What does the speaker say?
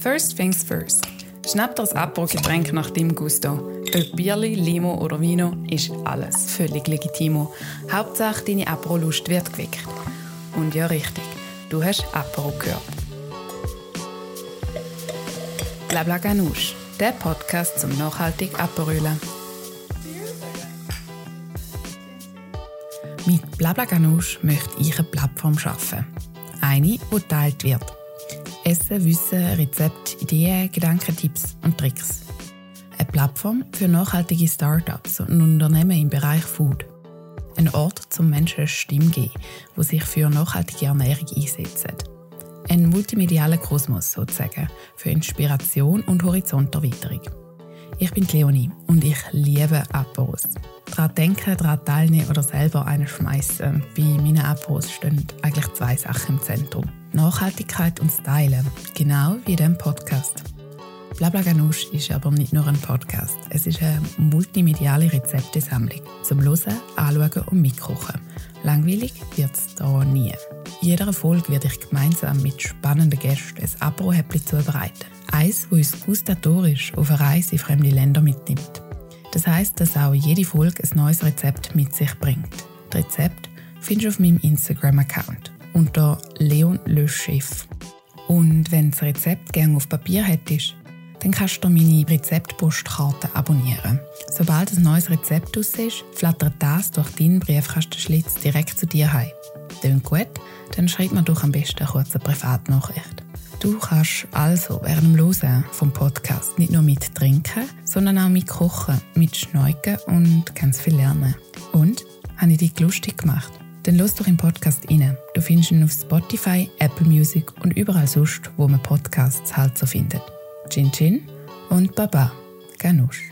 First things first. Schnapp dir das Apro-Getränk nach deinem Gusto. Ob Bierli, Limo oder Vino ist alles völlig legitimo. Hauptsache, deine Apro-Lust wird geweckt. Und ja, richtig, du hast Apro gehört. Blabla Ganoush, der Podcast zum nachhaltig Aperölen. Mit Blabla Ganoush möchte ich eine Plattform schaffen. Eine, die geteilt wird. Essen, Wissen, Rezepte, Ideen, Gedankentipps und Tricks. Eine Plattform für nachhaltige Startups und Unternehmen im Bereich Food. Ein Ort zum Menschen Stimme geben, die sich für nachhaltige Ernährung einsetzen. Ein multimedialer Kosmos sozusagen für Inspiration und Horizonterweiterung. Ich bin Leonie und ich liebe Aperos. Daran denken, daran teilnehmen oder selber einen schmeißen. Bei meinen Aperos stehen eigentlich zwei Sachen im Zentrum. Nachhaltigkeit und Stylen, genau wie diesem Podcast. Blabla Ganoush ist aber nicht nur ein Podcast. Es ist eine multimediale Rezeptesammlung zum Hören, Anschauen und Mitkochen. Langweilig wird es hier nie. In jeder Folge werde ich gemeinsam mit spannenden Gästen ein Apero-Häppchen zubereiten. Eins, das uns gustatorisch auf eine Reise in fremde Länder mitnimmt. Das heißt, dass auch jede Folge ein neues Rezept mit sich bringt. Das Rezept findest du auf meinem Instagram-Account unter Leon Le Chef. Und wenn das Rezept gerne auf Papier hättest, dann kannst du meine Rezeptpostkarte abonnieren. Sobald ein neues Rezept aus ist, flattert das durch deinen Briefkastenschlitz direkt zu dir heim. Klingt gut? Dann schreib mir doch am besten eine kurze Privatnachricht. Du kannst also während dem Hören vom Podcast nicht nur mit trinken, sondern auch mit kochen, mit schneuken und ganz viel lernen. Und? Habe ich dich lustig gemacht? Dann los doch im Podcast rein. Du findest ihn auf Spotify, Apple Music und überall sonst, wo man Podcasts halt so findet. Chin Chin und Baba. Ganush.